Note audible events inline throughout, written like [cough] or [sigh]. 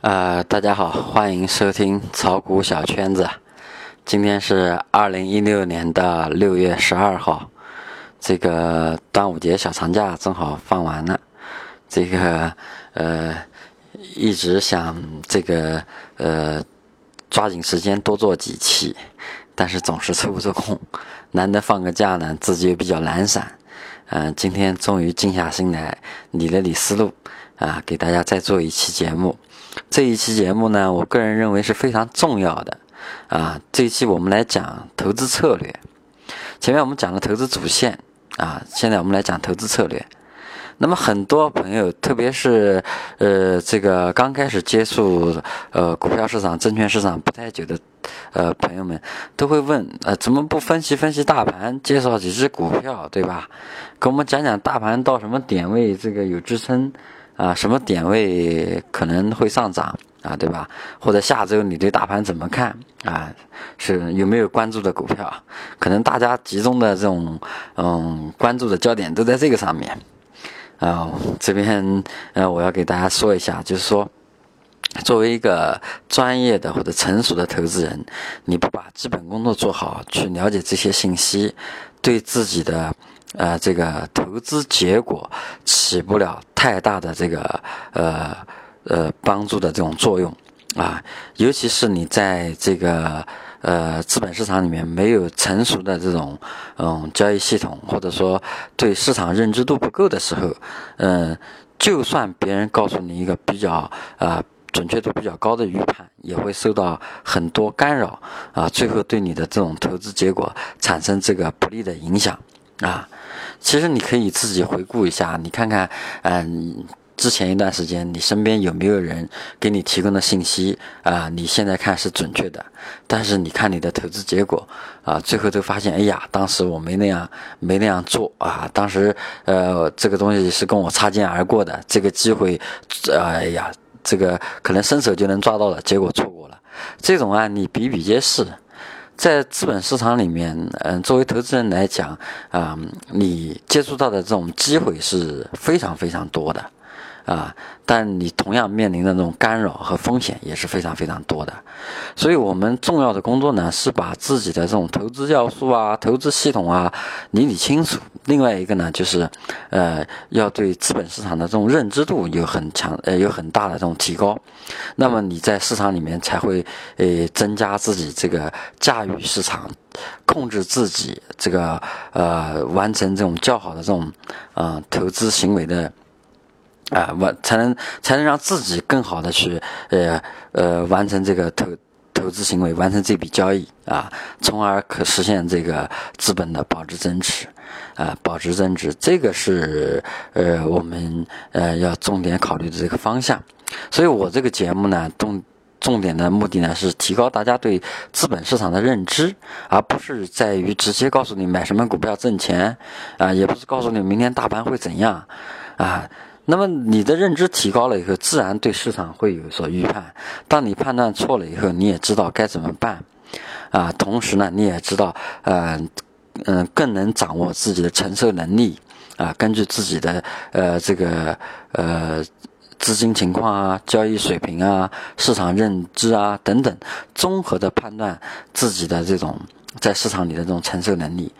呃，大家好，欢迎收听炒股小圈子。今天是二零一六年的六月十二号，这个端午节小长假正好放完了。这个呃，一直想这个呃，抓紧时间多做几期，但是总是抽不出空。难得放个假呢，自己又比较懒散。嗯，今天终于静下心来理了理思路，啊，给大家再做一期节目。这一期节目呢，我个人认为是非常重要的。啊，这一期我们来讲投资策略。前面我们讲了投资主线，啊，现在我们来讲投资策略。那么很多朋友，特别是呃这个刚开始接触呃股票市场、证券市场不太久的呃朋友们，都会问：呃，怎么不分析分析大盘，介绍几只股票，对吧？给我们讲讲大盘到什么点位这个有支撑啊，什么点位可能会上涨啊，对吧？或者下周你对大盘怎么看啊？是有没有关注的股票？可能大家集中的这种嗯关注的焦点都在这个上面。啊，这边呃，我要给大家说一下，就是说，作为一个专业的或者成熟的投资人，你不把基本工作做好，去了解这些信息，对自己的呃这个投资结果起不了太大的这个呃呃帮助的这种作用啊，尤其是你在这个。呃，资本市场里面没有成熟的这种嗯交易系统，或者说对市场认知度不够的时候，嗯，就算别人告诉你一个比较啊准确度比较高的预判，也会受到很多干扰啊，最后对你的这种投资结果产生这个不利的影响啊。其实你可以自己回顾一下，你看看，嗯。之前一段时间，你身边有没有人给你提供的信息啊？你现在看是准确的，但是你看你的投资结果啊，最后都发现，哎呀，当时我没那样，没那样做啊，当时呃，这个东西是跟我擦肩而过的，这个机会，哎呀，这个可能伸手就能抓到了，结果错过了。这种案例比比皆是，在资本市场里面，嗯，作为投资人来讲啊，你接触到的这种机会是非常非常多的。啊，但你同样面临的那种干扰和风险也是非常非常多的，所以我们重要的工作呢是把自己的这种投资要素啊、投资系统啊理理清楚。另外一个呢，就是呃，要对资本市场的这种认知度有很强呃有很大的这种提高，那么你在市场里面才会呃增加自己这个驾驭市场、控制自己这个呃完成这种较好的这种呃投资行为的。啊，完才能才能让自己更好的去呃呃完成这个投投资行为，完成这笔交易啊，从而可实现这个资本的保值增值啊，保值增值，这个是呃我们呃要重点考虑的这个方向。所以我这个节目呢，重重点的目的呢是提高大家对资本市场的认知，而不是在于直接告诉你买什么股票挣钱啊，也不是告诉你明天大盘会怎样啊。那么你的认知提高了以后，自然对市场会有所预判。当你判断错了以后，你也知道该怎么办，啊，同时呢，你也知道，呃，嗯，更能掌握自己的承受能力，啊，根据自己的呃这个呃资金情况啊、交易水平啊、市场认知啊等等，综合的判断自己的这种在市场里的这种承受能力。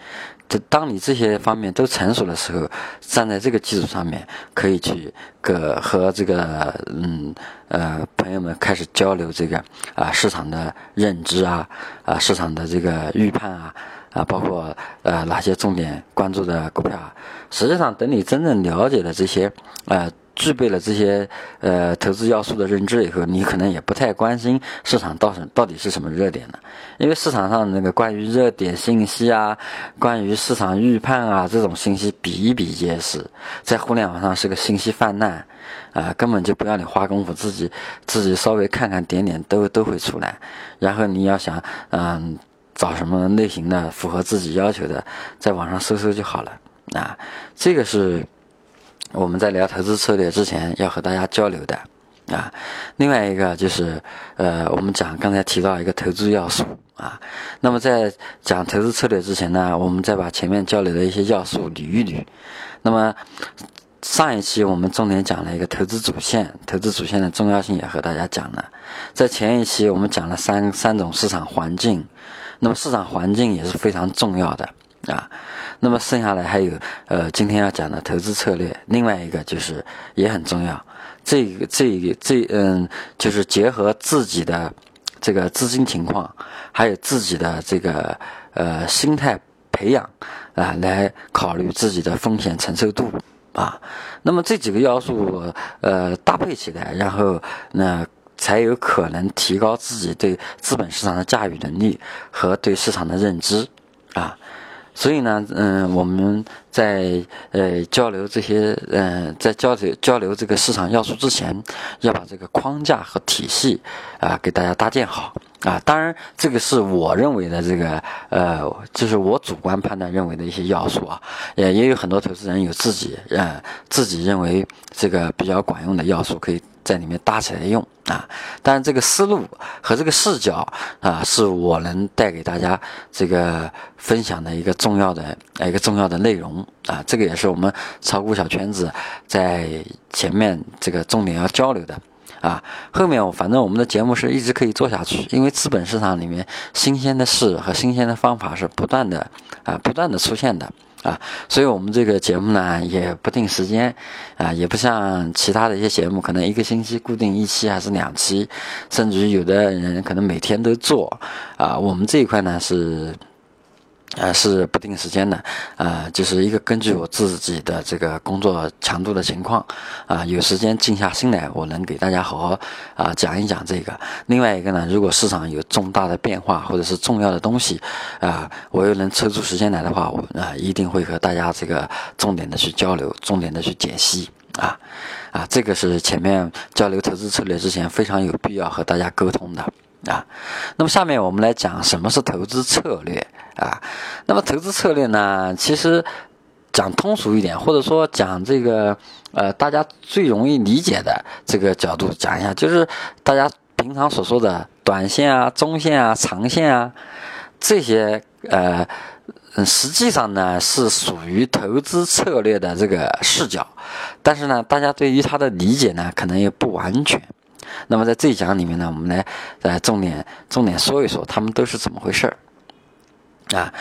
这当你这些方面都成熟的时候，站在这个基础上面，可以去个和这个嗯呃朋友们开始交流这个啊市场的认知啊啊市场的这个预判啊啊包括呃哪些重点关注的股票啊。实际上，等你真正了解了这些啊。具备了这些呃投资要素的认知以后，你可能也不太关心市场到到底是什么热点了，因为市场上那个关于热点信息啊，关于市场预判啊这种信息比比皆是，在互联网上是个信息泛滥，啊，根本就不要你花功夫，自己自己稍微看看点点都都会出来，然后你要想嗯找什么类型的符合自己要求的，在网上搜搜就好了啊，这个是。我们在聊投资策略之前，要和大家交流的啊。另外一个就是，呃，我们讲刚才提到一个投资要素啊。那么在讲投资策略之前呢，我们再把前面交流的一些要素捋一捋。那么上一期我们重点讲了一个投资主线，投资主线的重要性也和大家讲了。在前一期我们讲了三三种市场环境，那么市场环境也是非常重要的啊。那么剩下来还有呃今天要讲的投资策略，另外一个就是也很重要。这个这个这嗯，就是结合自己的这个资金情况，还有自己的这个呃心态培养啊，来考虑自己的风险承受度。啊，那么这几个要素呃搭配起来，然后那才有可能提高自己对资本市场的驾驭能力和对市场的认知啊。所以呢，嗯，我们在呃交流这些，嗯，在交流交流这个市场要素之前，要把这个框架和体系啊给大家搭建好。啊。当然，这个是我认为的这个，呃，就是我主观判断认为的一些要素啊。也也有很多投资人有自己，呃，自己认为这个比较管用的要素可以。在里面搭起来用啊，但是这个思路和这个视角啊，是我能带给大家这个分享的一个重要的一个重要的内容啊，这个也是我们炒股小圈子在前面这个重点要交流的啊。后面我反正我们的节目是一直可以做下去，因为资本市场里面新鲜的事和新鲜的方法是不断的啊，不断的出现的。啊，所以我们这个节目呢也不定时间，啊，也不像其他的一些节目，可能一个星期固定一期还是两期，甚至于有的人可能每天都做，啊，我们这一块呢是。呃，是不定时间的，呃，就是一个根据我自己的这个工作强度的情况，啊，有时间静下心来，我能给大家好好啊讲一讲这个。另外一个呢，如果市场有重大的变化或者是重要的东西，啊，我又能抽出时间来的话，我啊一定会和大家这个重点的去交流，重点的去解析，啊，啊，这个是前面交流投资策略之前非常有必要和大家沟通的。啊，那么下面我们来讲什么是投资策略啊？那么投资策略呢，其实讲通俗一点，或者说讲这个呃大家最容易理解的这个角度讲一下，就是大家平常所说的短线啊、中线啊、长线啊这些呃，实际上呢是属于投资策略的这个视角，但是呢，大家对于它的理解呢可能也不完全。那么在这一讲里面呢，我们来呃重点重点说一说他们都是怎么回事儿啊。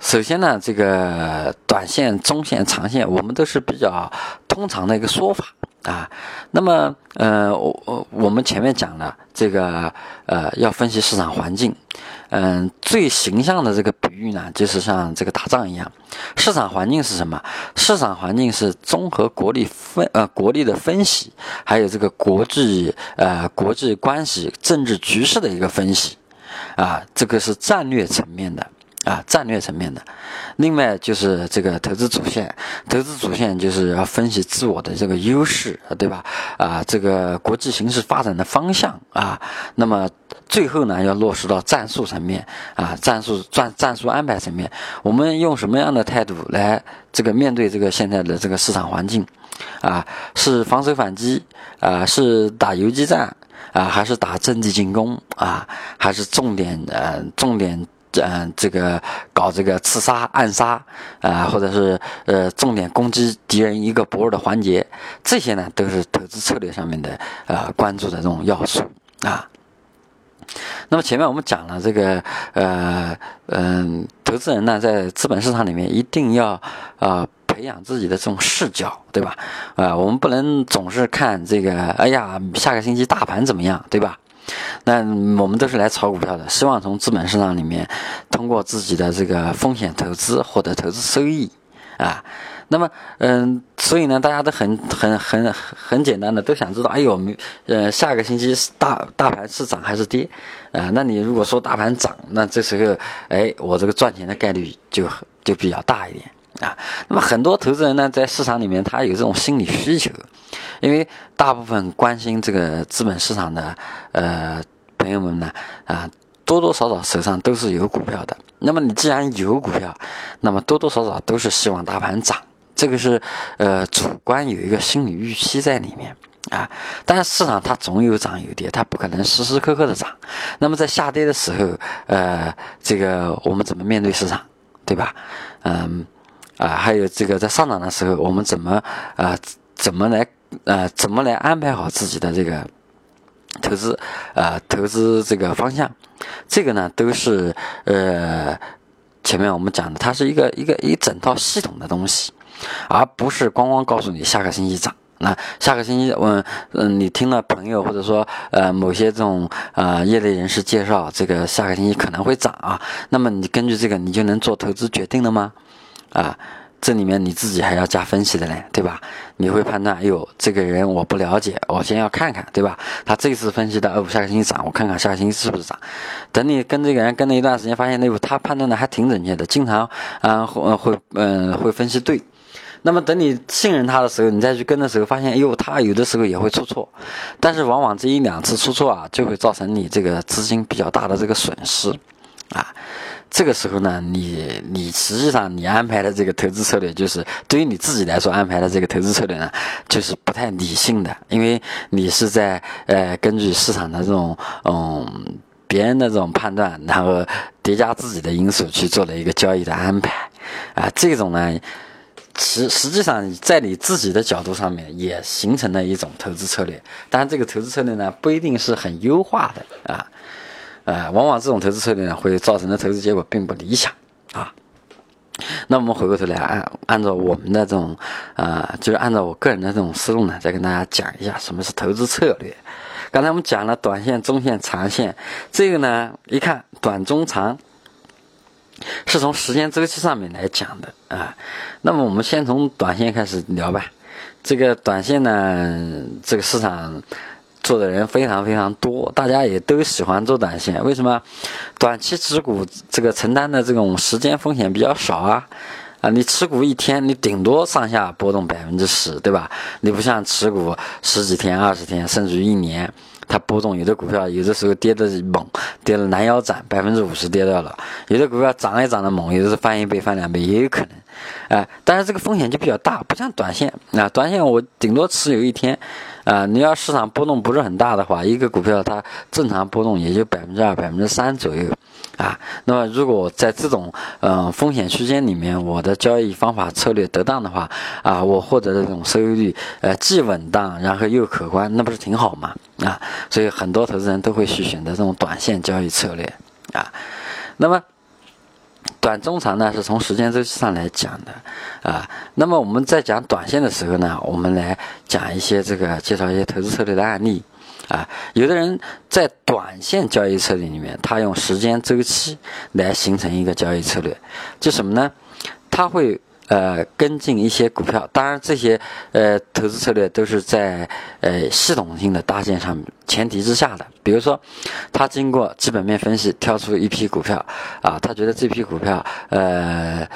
首先呢，这个短线、中线、长线，我们都是比较通常的一个说法啊。那么呃，我我们前面讲了这个呃要分析市场环境。嗯，最形象的这个比喻呢，就是像这个打仗一样。市场环境是什么？市场环境是综合国力分呃国力的分析，还有这个国际呃国际关系、政治局势的一个分析，啊，这个是战略层面的。啊，战略层面的，另外就是这个投资主线，投资主线就是要分析自我的这个优势，对吧？啊，这个国际形势发展的方向啊，那么最后呢，要落实到战术层面啊，战术战战术安排层面，我们用什么样的态度来这个面对这个现在的这个市场环境？啊，是防守反击啊，是打游击战啊，还是打阵地进攻啊？还是重点呃重点？嗯，这个搞这个刺杀、暗杀，啊，或者是呃，重点攻击敌人一个薄弱的环节，这些呢，都是投资策略上面的呃关注的这种要素啊。那么前面我们讲了这个呃嗯，投资人呢，在资本市场里面一定要啊培养自己的这种视角，对吧？啊，我们不能总是看这个，哎呀，下个星期大盘怎么样，对吧？那我们都是来炒股票的，希望从资本市场里面通过自己的这个风险投资获得投资收益啊。那么，嗯，所以呢，大家都很很很很简单的都想知道，哎呦，呃，下个星期大大盘是涨还是跌啊？那你如果说大盘涨，那这时候，哎，我这个赚钱的概率就就比较大一点。啊，那么很多投资人呢，在市场里面他有这种心理需求，因为大部分关心这个资本市场的呃朋友们呢，啊多多少少手上都是有股票的。那么你既然有股票，那么多多少少都是希望大盘涨，这个是呃主观有一个心理预期在里面啊。但是市场它总有涨有跌，它不可能时时刻刻的涨。那么在下跌的时候，呃，这个我们怎么面对市场，对吧？嗯。啊，还有这个在上涨的时候，我们怎么啊怎么来呃怎么来安排好自己的这个投资啊投资这个方向，这个呢都是呃前面我们讲的，它是一个一个一整套系统的东西，而不是光光告诉你下个星期涨。那下个星期，我嗯，你听了朋友或者说呃某些这种呃业内人士介绍，这个下个星期可能会涨啊，那么你根据这个，你就能做投资决定了吗？啊，这里面你自己还要加分析的嘞，对吧？你会判断，哎呦，这个人我不了解，我先要看看，对吧？他这次分析的，哦，下个星期涨，我看看下个星期是不是涨。等你跟这个人跟了一段时间，发现那他判断的还挺准确的，经常啊会会嗯会分析对。那么等你信任他的时候，你再去跟的时候，发现，哎呦，他有的时候也会出错，但是往往这一两次出错啊，就会造成你这个资金比较大的这个损失，啊，这个时候呢，你你实际上你安排的这个投资策略，就是对于你自己来说安排的这个投资策略呢，就是不太理性的，因为你是在呃根据市场的这种嗯别人的这种判断，然后叠加自己的因素去做了一个交易的安排，啊，这种呢。实实际上，在你自己的角度上面，也形成了一种投资策略。当然，这个投资策略呢，不一定是很优化的啊，呃，往往这种投资策略呢，会造成的投资结果并不理想啊。那我们回过头来按按照我们的这种啊，就是按照我个人的这种思路呢，再跟大家讲一下什么是投资策略。刚才我们讲了短线、中线、长线，这个呢，一看短、中、长。是从时间周期上面来讲的啊，那么我们先从短线开始聊吧。这个短线呢，这个市场做的人非常非常多，大家也都喜欢做短线。为什么？短期持股这个承担的这种时间风险比较少啊啊！你持股一天，你顶多上下波动百分之十，对吧？你不像持股十几天、二十天，甚至于一年。它波动，有的股票有的时候跌的猛，跌了拦腰斩，百分之五十跌掉了；有的股票涨也涨得猛，有的是翻一倍、翻两倍也有可能。哎，但是这个风险就比较大，不像短线那，短线我顶多持有一天。啊，你要市场波动不是很大的话，一个股票它正常波动也就百分之二、百分之三左右，啊，那么如果在这种嗯风险区间里面，我的交易方法策略得当的话，啊，我获得的这种收益率呃既稳当，然后又可观，那不是挺好吗？啊，所以很多投资人都会去选择这种短线交易策略，啊，那么。短中长呢，是从时间周期上来讲的，啊，那么我们在讲短线的时候呢，我们来讲一些这个介绍一些投资策略的案例，啊，有的人在短线交易策略里面，他用时间周期来形成一个交易策略，就什么呢？他会。呃，跟进一些股票，当然这些呃投资策略都是在呃系统性的搭建上前提之下的。比如说，他经过基本面分析，挑出一批股票，啊，他觉得这批股票呃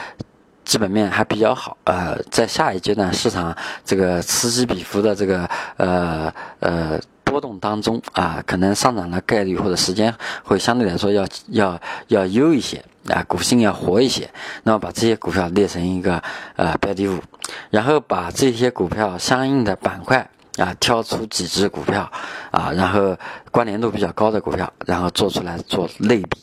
基本面还比较好，呃，在下一阶段市场这个此起彼伏的这个呃呃波动当中啊，可能上涨的概率或者时间会相对来说要要要优一些。啊，股性要活一些，那么把这些股票列成一个呃标的物，然后把这些股票相应的板块啊挑出几只股票啊，然后关联度比较高的股票，然后做出来做类比。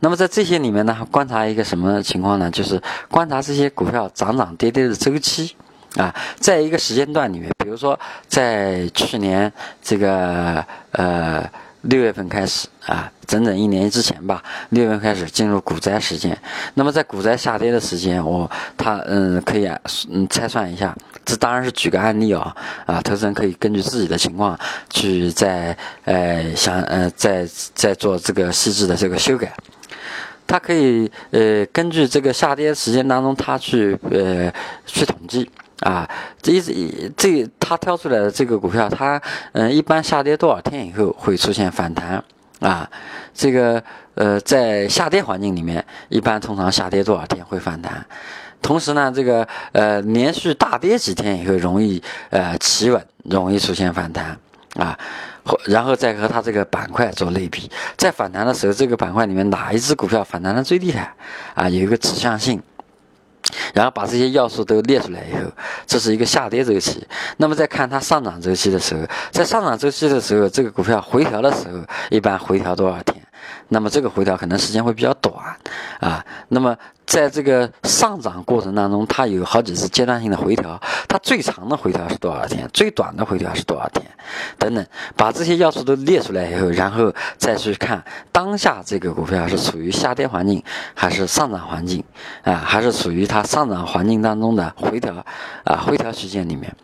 那么在这些里面呢，观察一个什么情况呢？就是观察这些股票涨涨跌跌的周期啊，在一个时间段里面，比如说在去年这个呃。六月份开始啊，整整一年之前吧，六月份开始进入股灾时间。那么在股灾下跌的时间，我他嗯可以嗯拆算一下，这当然是举个案例啊啊，投资人可以根据自己的情况去在呃想呃在在做这个细致的这个修改。他可以呃根据这个下跌时间当中，他去呃去统计。啊，这一直这他挑出来的这个股票，它嗯一般下跌多少天以后会出现反弹啊？这个呃在下跌环境里面，一般通常下跌多少天会反弹？同时呢，这个呃连续大跌几天以后容易呃企稳，容易出现反弹啊。然后再和它这个板块做类比，在反弹的时候，这个板块里面哪一只股票反弹的最厉害啊？有一个指向性。然后把这些要素都列出来以后，这是一个下跌周期。那么再看它上涨周期的时候，在上涨周期的时候，这个股票回调的时候，一般回调多少天？那么这个回调可能时间会比较短啊。那么在这个上涨过程当中，它有好几次阶段性的回调，它最长的回调是多少天？最短的回调是多少天？等等，把这些要素都列出来以后，然后再去看当下这个股票是处于下跌环境还是上涨环境啊？还是处于它上涨环境当中的回调啊？回调区间里面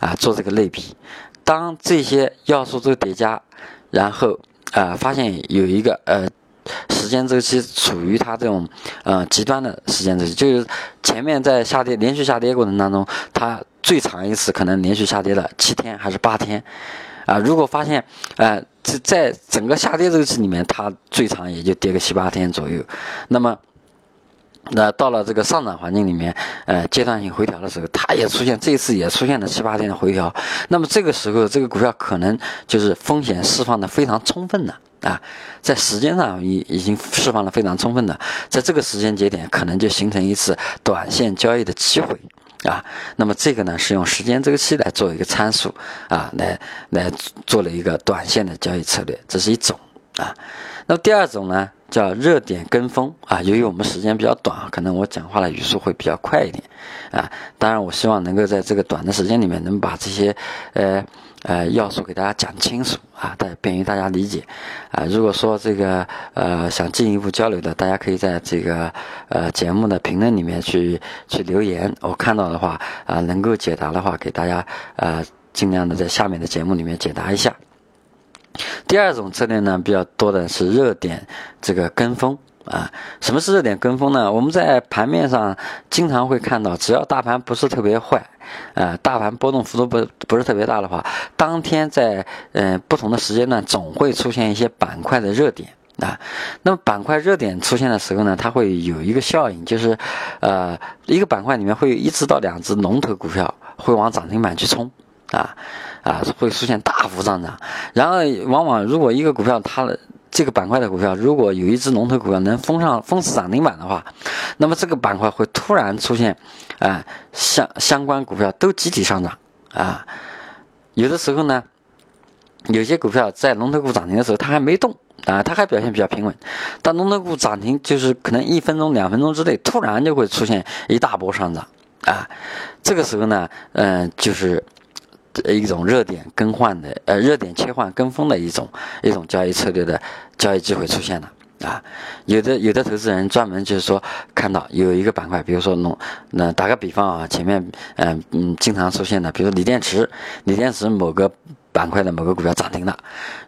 啊，做这个类比。当这些要素都叠加，然后啊，发现有一个呃。时间周期处于它这种呃极端的时间周期，就是前面在下跌连续下跌过程当中，它最长一次可能连续下跌了七天还是八天，啊，如果发现呃在在整个下跌周期里面，它最长也就跌个七八天左右，那么那到了这个上涨环境里面，呃阶段性回调的时候，它也出现这一次也出现了七八天的回调，那么这个时候这个股票可能就是风险释放的非常充分的。啊，在时间上已已经释放了非常充分的，在这个时间节点可能就形成一次短线交易的机会啊。那么这个呢是用时间周期来做一个参数啊，来来做了一个短线的交易策略，这是一种啊。那么第二种呢叫热点跟风啊。由于我们时间比较短，可能我讲话的语速会比较快一点啊。当然，我希望能够在这个短的时间里面能把这些呃。呃，要素给大家讲清楚啊，大便于大家理解啊。如果说这个呃想进一步交流的，大家可以在这个呃节目的评论里面去去留言，我看到的话啊，能够解答的话，给大家呃尽量的在下面的节目里面解答一下。第二种策略呢，比较多的是热点这个跟风。啊，什么是热点跟风呢？我们在盘面上经常会看到，只要大盘不是特别坏，呃，大盘波动幅度不不是特别大的话，当天在呃不同的时间段总会出现一些板块的热点啊。那么板块热点出现的时候呢，它会有一个效应，就是呃一个板块里面会有一只到两只龙头股票会往涨停板去冲啊啊，会出现大幅上涨。然后往往如果一个股票它的这个板块的股票，如果有一只龙头股票能封上封死涨停板的话，那么这个板块会突然出现，啊，相相关股票都集体上涨啊。有的时候呢，有些股票在龙头股涨停的时候，它还没动啊，它还表现比较平稳。但龙头股涨停，就是可能一分钟、两分钟之内，突然就会出现一大波上涨啊。这个时候呢，嗯，就是。一种热点更换的，呃，热点切换跟风的一种一种交易策略的交易机会出现了啊！有的有的投资人专门就是说看到有一个板块，比如说农，那打个比方啊，前面嗯嗯经常出现的，比如锂电池，锂电池某个板块的某个股票涨停了，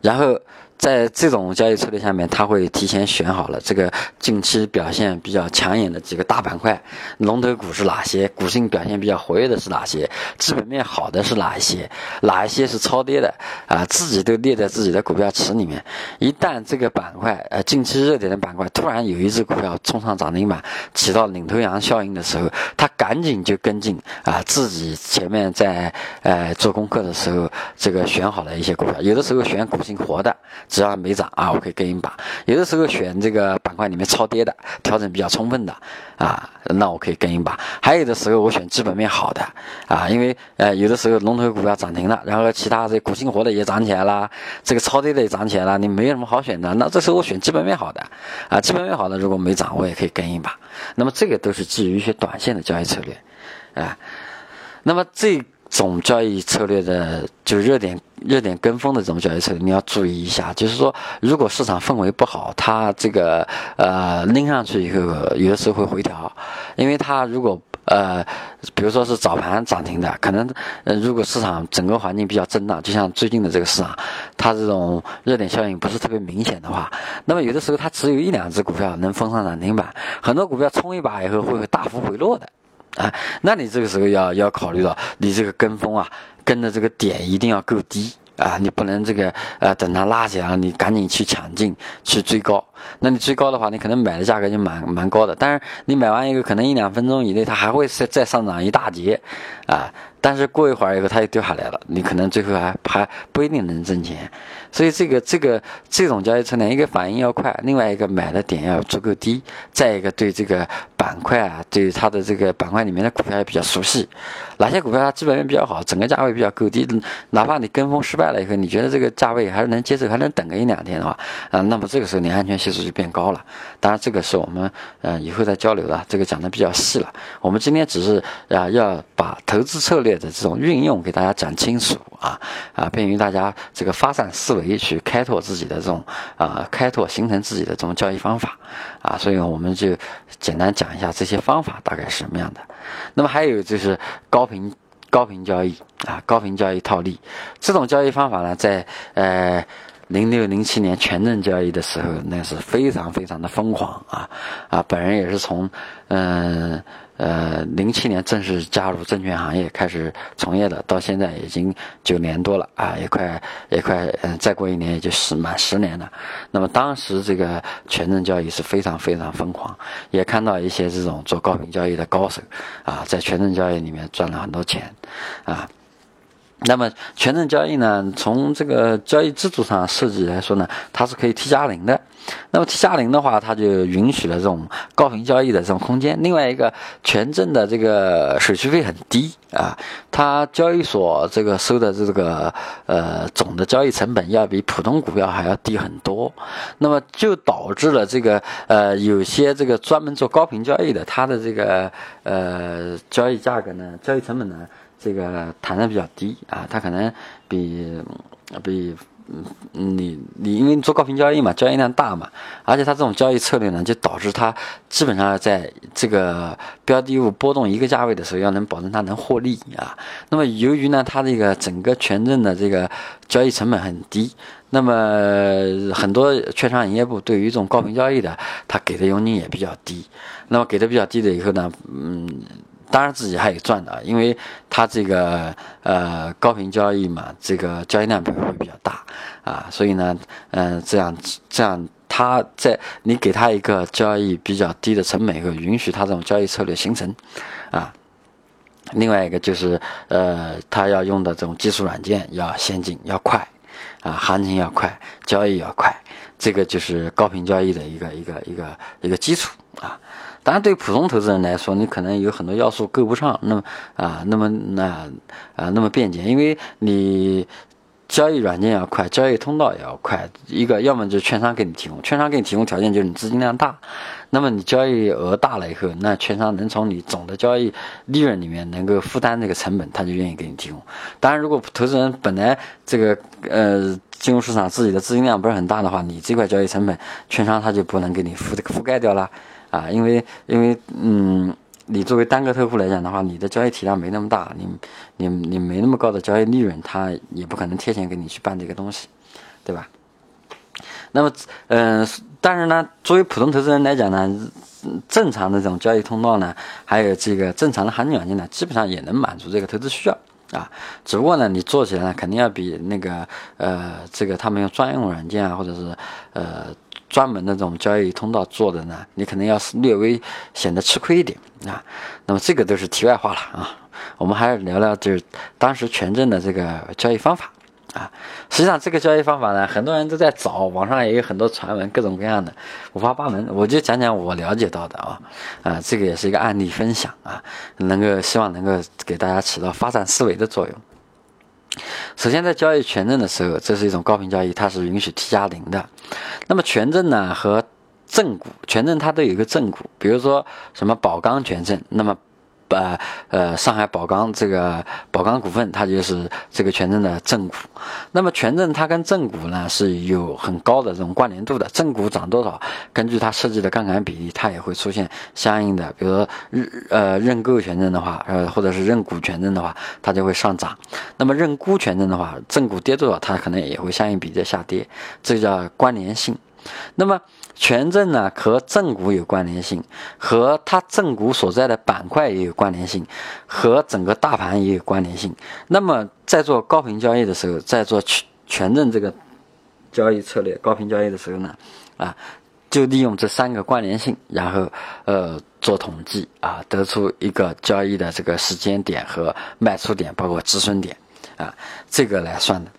然后。在这种交易策略下面，他会提前选好了这个近期表现比较抢眼的几个大板块，龙头股是哪些？股性表现比较活跃的是哪些？基本面好的是哪一些？哪一些是超跌的？啊，自己都列在自己的股票池里面。一旦这个板块，呃，近期热点的板块突然有一只股票冲上涨停板，起到领头羊效应的时候，他赶紧就跟进啊，自己前面在呃做功课的时候，这个选好了一些股票，有的时候选股性活的。只要没涨啊，我可以跟一把。有的时候选这个板块里面超跌的，调整比较充分的啊，那我可以跟一把。还有的时候我选基本面好的啊，因为呃有的时候龙头股票涨停了，然后其他这股性活的也涨起来了，这个超跌的也涨起来了，你没有什么好选的。那这时候我选基本面好的啊，基本面好的如果没涨，我也可以跟一把。那么这个都是基于一些短线的交易策略啊。那么这。总交易策略的，就热点热点跟风的这种交易策略，你要注意一下。就是说，如果市场氛围不好，它这个呃拎上去以后，有的时候会回调，因为它如果呃，比如说是早盘涨停的，可能呃如果市场整个环境比较震荡，就像最近的这个市场，它这种热点效应不是特别明显的话，那么有的时候它只有一两只股票能封上涨停板，很多股票冲一把以后会大幅回落的。啊，那你这个时候要要考虑到，你这个跟风啊，跟的这个点一定要够低啊，你不能这个呃等它拉起来，你赶紧去抢进去追高。那你追高的话，你可能买的价格就蛮蛮高的，但是你买完一个，可能一两分钟以内它还会再再上涨一大截啊。但是过一会儿以后，它又掉下来了，你可能最后还还不一定能挣钱。所以这个这个这种交易策略，一个反应要快，另外一个买的点要足够低，再一个对这个板块啊，对它的这个板块里面的股票也比较熟悉，哪些股票它基本面比较好，整个价位比较够低，哪怕你跟风失败了以后，你觉得这个价位还是能接受，还能等个一两天的话，啊，那么这个时候你安全系数。就变高了。当然，这个是我们呃以后再交流的，这个讲的比较细了。我们今天只是啊要把投资策略的这种运用给大家讲清楚啊啊，便于大家这个发散思维去开拓自己的这种啊开拓形成自己的这种交易方法啊。所以我们就简单讲一下这些方法大概是什么样的。那么还有就是高频。高频交易啊，高频交易套利这种交易方法呢，在呃零六零七年权证交易的时候，那是非常非常的疯狂啊啊！本人也是从嗯。呃，零七年正式加入证券行业，开始从业的，到现在已经九年多了啊，也快也快，嗯，再过一年也就十满十年了。那么当时这个权证交易是非常非常疯狂，也看到一些这种做高频交易的高手啊，在权证交易里面赚了很多钱啊。那么权证交易呢，从这个交易制度上设计来说呢，它是可以 T 加零的。那么 T 加零的话，它就允许了这种高频交易的这种空间。另外一个，权证的这个手续费很低啊，它交易所这个收的这个呃总的交易成本要比普通股票还要低很多。那么就导致了这个呃有些这个专门做高频交易的，它的这个呃交易价格呢，交易成本呢。这个谈的比较低啊，它可能比比嗯你你因为做高频交易嘛，交易量大嘛，而且它这种交易策略呢，就导致它基本上在这个标的物波动一个价位的时候，要能保证它能获利啊。那么由于呢，它这个整个权证的这个交易成本很低，那么很多券商营业部对于这种高频交易的，它给的佣金也比较低。那么给的比较低的以后呢，嗯。当然自己还有赚的，因为它这个呃高频交易嘛，这个交易量比会比较大啊，所以呢，嗯，这样这样，它在你给他一个交易比较低的成本以后，允许他这种交易策略形成啊。另外一个就是呃，他要用的这种技术软件要先进要快啊，行情要快，交易要快，这个就是高频交易的一个一个一个一个基础啊。当然，对普通投资人来说，你可能有很多要素够不上，那么啊，那么那啊，那么便捷，因为你交易软件要快，交易通道也要快。一个要么就是券商给你提供，券商给你提供条件就是你资金量大，那么你交易额大了以后，那券商能从你总的交易利润里面能够负担这个成本，他就愿意给你提供。当然，如果投资人本来这个呃金融市场自己的资金量不是很大的话，你这块交易成本，券商他就不能给你覆覆盖掉了。啊，因为因为嗯，你作为单个客户来讲的话，你的交易体量没那么大，你你你没那么高的交易利润，他也不可能贴钱给你去办这个东西，对吧？那么嗯，但是呢，作为普通投资人来讲呢，正常的这种交易通道呢，还有这个正常的行情软件呢，基本上也能满足这个投资需要啊。只不过呢，你做起来呢，肯定要比那个呃，这个他们用专用软件啊，或者是呃。专门的这种交易通道做的呢，你可能要是略微显得吃亏一点啊。那么这个都是题外话了啊。我们还是聊聊就是当时权证的这个交易方法啊。实际上这个交易方法呢，很多人都在找，网上也有很多传闻，各种各样的五花八门。我就讲讲我了解到的啊啊，这个也是一个案例分享啊，能够希望能够给大家起到发展思维的作用。首先，在交易权证的时候，这是一种高频交易，它是允许 T 加零的。那么权证呢和正股，权证它都有一个正股，比如说什么宝钢权证，那么。呃呃，上海宝钢这个宝钢股份，它就是这个权证的正股。那么权证它跟正股呢是有很高的这种关联度的。正股涨多少，根据它设计的杠杆比例，它也会出现相应的。比如说认呃认购权证的话，呃或者是认股权证的话，它就会上涨。那么认沽权证的话，正股跌多少，它可能也会相应比例下跌。这叫关联性。那么权证呢和正股有关联性，和它正股所在的板块也有关联性，和整个大盘也有关联性。那么在做高频交易的时候，在做权权证这个交易策略高频交易的时候呢，啊，就利用这三个关联性，然后呃做统计啊，得出一个交易的这个时间点和卖出点，包括止损点啊，这个来算的。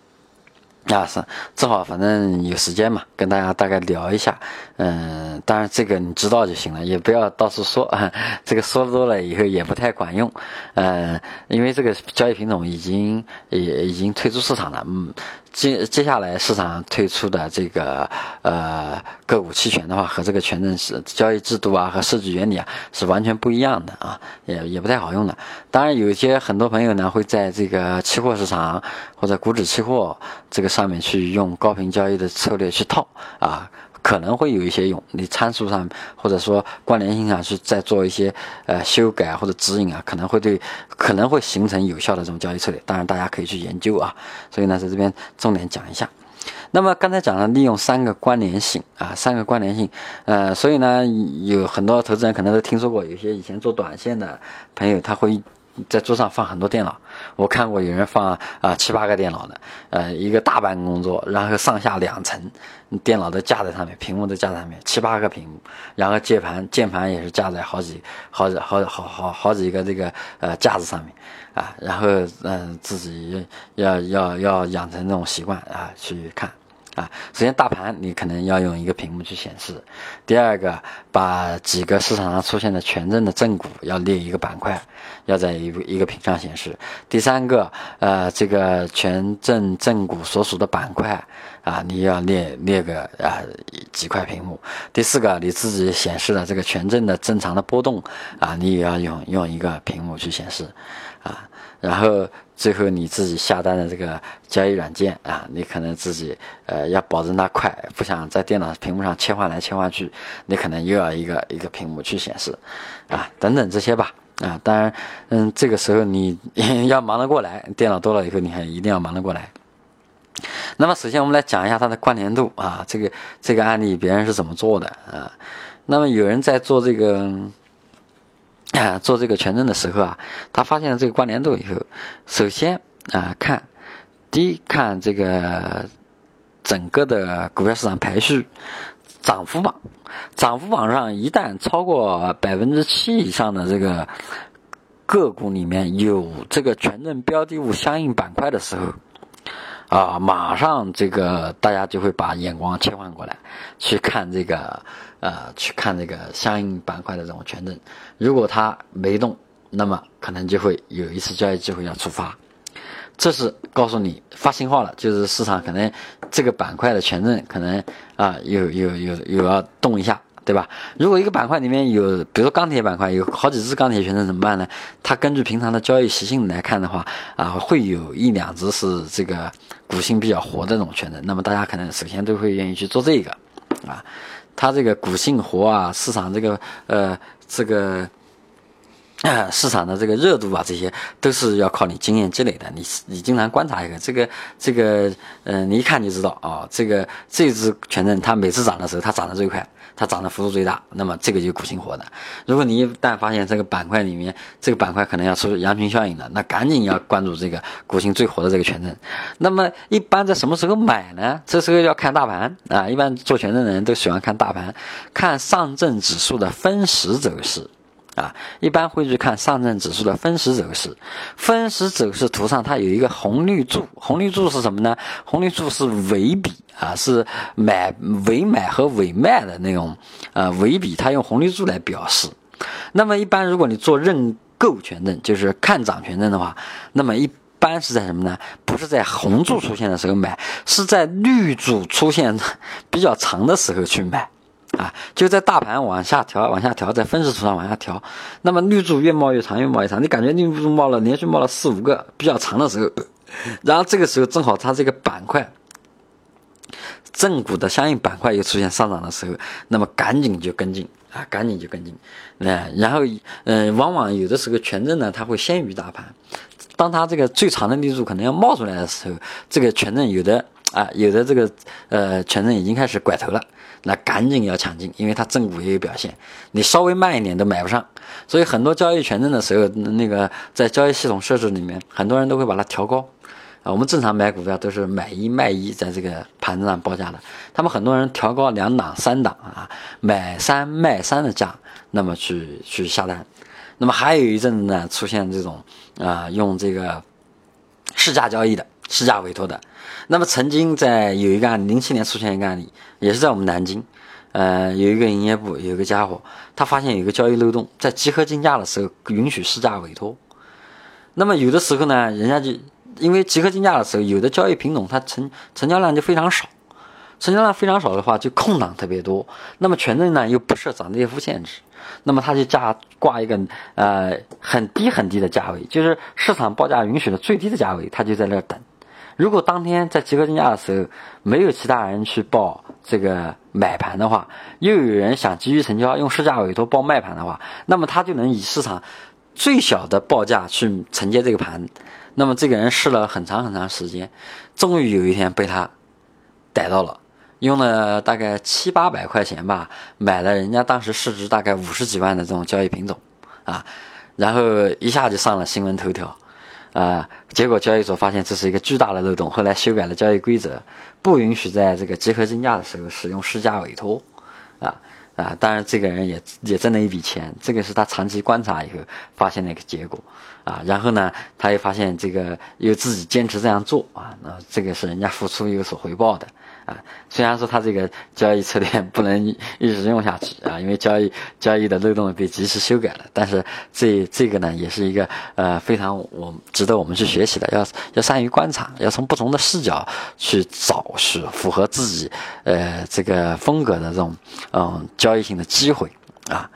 啊是，正好反正有时间嘛，跟大家大概聊一下。嗯，当然这个你知道就行了，也不要到处说。[laughs] 这个说多了以后也不太管用。嗯，因为这个交易品种已经也已经退出市场了。嗯，接接下来市场推出的这个呃个股期权的话，和这个权证是交易制度啊和设计原理啊是完全不一样的啊，也也不太好用的。当然，有一些很多朋友呢会在这个期货市场或者股指期货这个上面去用高频交易的策略去套啊。可能会有一些用，你参数上或者说关联性上去再做一些呃修改或者指引啊，可能会对可能会形成有效的这种交易策略。当然，大家可以去研究啊。所以呢，在这边重点讲一下。那么刚才讲了利用三个关联性啊，三个关联性，呃，所以呢，有很多投资人可能都听说过，有些以前做短线的朋友他会。在桌上放很多电脑，我看过有人放啊七八个电脑的，呃一个大办公桌，然后上下两层，电脑都架在上面，屏幕都架在上面，七八个屏幕，然后键盘键盘也是架在好几好几好好好好几个这个呃架子上面，啊，然后嗯自己要要要养成这种习惯啊去看。啊，首先大盘你可能要用一个屏幕去显示，第二个把几个市场上出现的权证的正股要列一个板块，要在一一个屏上显示，第三个呃这个权证正股所属的板块啊你要列列个啊几块屏幕，第四个你自己显示的这个权证的正常的波动啊你也要用用一个屏幕去显示，啊。然后最后你自己下单的这个交易软件啊，你可能自己呃要保证它快，不想在电脑屏幕上切换来切换去，你可能又要一个一个屏幕去显示，啊等等这些吧啊，当然嗯这个时候你 [laughs] 要忙得过来，电脑多了以后你还一定要忙得过来。那么首先我们来讲一下它的关联度啊，这个这个案例别人是怎么做的啊？那么有人在做这个。做这个权证的时候啊，他发现了这个关联度以后，首先啊看，第一看这个整个的股票市场排序涨幅榜，涨幅榜上一旦超过百分之七以上的这个个股里面有这个权证标的物相应板块的时候，啊，马上这个大家就会把眼光切换过来，去看这个。呃，去看这个相应板块的这种权证，如果它没动，那么可能就会有一次交易机会要触发。这是告诉你发信号了，就是市场可能这个板块的权证可能啊有有有有要动一下，对吧？如果一个板块里面有，比如说钢铁板块有好几只钢铁权证怎么办呢？它根据平常的交易习性来看的话，啊，会有一两只是这个股性比较活的这种权证，那么大家可能首先都会愿意去做这个，啊。它这个股性活啊，市场这个呃这个 [laughs] 市场的这个热度啊，这些都是要靠你经验积累的。你你经常观察一个这个这个嗯，你一看就知道啊，这个这只权证它每次涨的时候，它涨得最快。它涨的幅度最大，那么这个就股性活的。如果你一旦发现这个板块里面这个板块可能要出羊群效应的，那赶紧要关注这个股性最活的这个权证。那么一般在什么时候买呢？这时候要看大盘啊，一般做权证的人都喜欢看大盘，看上证指数的分时走势。啊，一般会去看上证指数的分时走势。分时走势图上它有一个红绿柱，红绿柱是什么呢？红绿柱是尾比啊，是买尾买和尾卖的那种呃尾比，它用红绿柱来表示。那么一般如果你做认购权证，就是看涨权证的话，那么一般是在什么呢？不是在红柱出现的时候买，是在绿柱出现 [laughs] 比较长的时候去买。啊，就在大盘往下调，往下调，在分时图上往下调，那么绿柱越冒越长，越冒越长，你感觉绿柱冒了连续冒了四五个比较长的时候，然后这个时候正好它这个板块正股的相应板块又出现上涨的时候，那么赶紧就跟进啊，赶紧就跟进，那然后嗯，往往有的时候权证呢，它会先于大盘，当它这个最长的绿柱可能要冒出来的时候，这个权证有的啊，有的这个呃权证已经开始拐头了。那赶紧要抢进，因为它正股也有表现，你稍微慢一点都买不上。所以很多交易权证的时候，那个在交易系统设置里面，很多人都会把它调高。啊，我们正常买股票都是买一卖一，在这个盘子上报价的。他们很多人调高两档、三档啊，买三卖三的价，那么去去下单。那么还有一阵子呢，出现这种啊，用这个市价交易的。市价委托的，那么曾经在有一个案，零七年出现一个案例，也是在我们南京，呃，有一个营业部有一个家伙，他发现有个交易漏洞，在集合竞价的时候允许市价委托，那么有的时候呢，人家就因为集合竞价的时候，有的交易品种它成成交量就非常少，成交量非常少的话，就空档特别多。那么权证呢又不设涨跌幅限制，那么它就价挂一个呃很低很低的价位，就是市场报价允许的最低的价位，它就在那儿等。如果当天在集合竞价的时候没有其他人去报这个买盘的话，又有人想急于成交用市价委托报卖盘的话，那么他就能以市场最小的报价去承接这个盘。那么这个人试了很长很长时间，终于有一天被他逮到了，用了大概七八百块钱吧，买了人家当时市值大概五十几万的这种交易品种啊，然后一下就上了新闻头条。啊，结果交易所发现这是一个巨大的漏洞，后来修改了交易规则，不允许在这个集合竞价的时候使用市价委托，啊啊，当然这个人也也挣了一笔钱，这个是他长期观察以后发现的一个结果，啊，然后呢，他又发现这个又自己坚持这样做啊，那这个是人家付出有所回报的。啊，虽然说它这个交易策略 [laughs] 不能一直用下去啊，因为交易交易的漏洞被及时修改了，但是这这个呢，也是一个呃非常我值得我们去学习的，要要善于观察，要从不同的视角去找是符合自己呃这个风格的这种嗯交易性的机会啊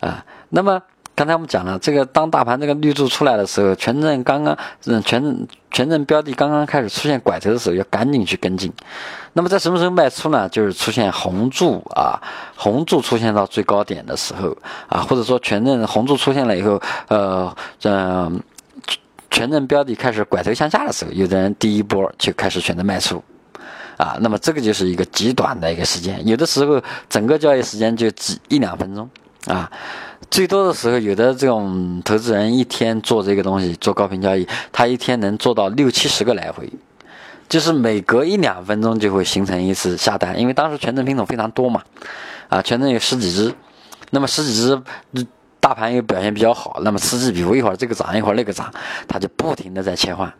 啊，那么。刚才我们讲了，这个当大盘这个绿柱出来的时候，权证刚刚，嗯，权证权证标的刚刚开始出现拐头的时候，要赶紧去跟进。那么在什么时候卖出呢？就是出现红柱啊，红柱出现到最高点的时候啊，或者说权证红柱出现了以后，呃，嗯，权证标的开始拐头向下的时候，有的人第一波就开始选择卖出，啊，那么这个就是一个极短的一个时间，有的时候整个交易时间就几一两分钟啊。最多的时候，有的这种投资人一天做这个东西，做高频交易，他一天能做到六七十个来回，就是每隔一两分钟就会形成一次下单，因为当时权证品种非常多嘛，啊，权证有十几只，那么十几只，大盘又表现比较好，那么此起彼伏，一会儿这个涨，一会儿那个涨，它就不停的在切换，